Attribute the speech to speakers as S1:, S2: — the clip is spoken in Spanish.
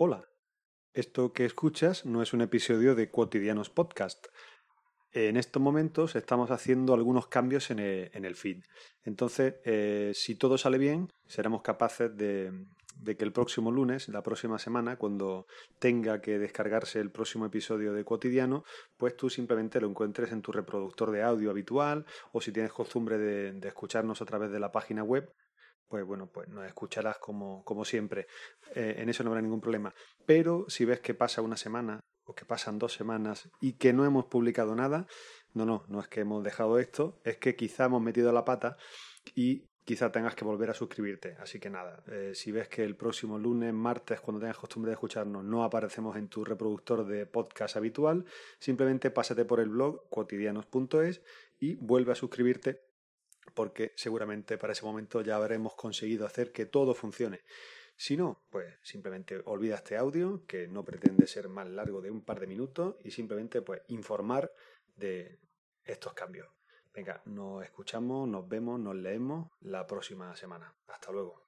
S1: Hola, esto que escuchas no es un episodio de Cotidianos Podcast. En estos momentos estamos haciendo algunos cambios en el, feed. Entonces, eh, si todo sale bien, seremos capaces de, que el próximo lunes, la próxima semana, cuando tenga que descargarse el próximo episodio de Cotidiano, pues tú simplemente lo encuentres en tu reproductor de audio habitual o si tienes costumbre de escucharnos a través de la página web, pues bueno, pues nos escucharás como, como siempre. Eh, en eso no habrá ningún problema. Pero si ves que pasa una semana o que pasan dos semanas y que no hemos publicado nada, no, no, no es que hemos dejado esto, es que quizá hemos metido la pata y quizá tengas que volver a suscribirte. Así que nada, eh, si ves que el próximo lunes, martes, cuando tengas costumbre de escucharnos, no aparecemos en tu reproductor de podcast habitual, simplemente pásate por el blog cotidianos.es y vuelve a suscribirte porque seguramente para ese momento ya habremos conseguido hacer que todo funcione. Si no, pues simplemente olvida este audio, que no pretende ser más largo de un par de minutos, y simplemente pues informar de estos cambios. Venga, nos escuchamos, nos vemos, nos leemos la próxima semana. Hasta luego.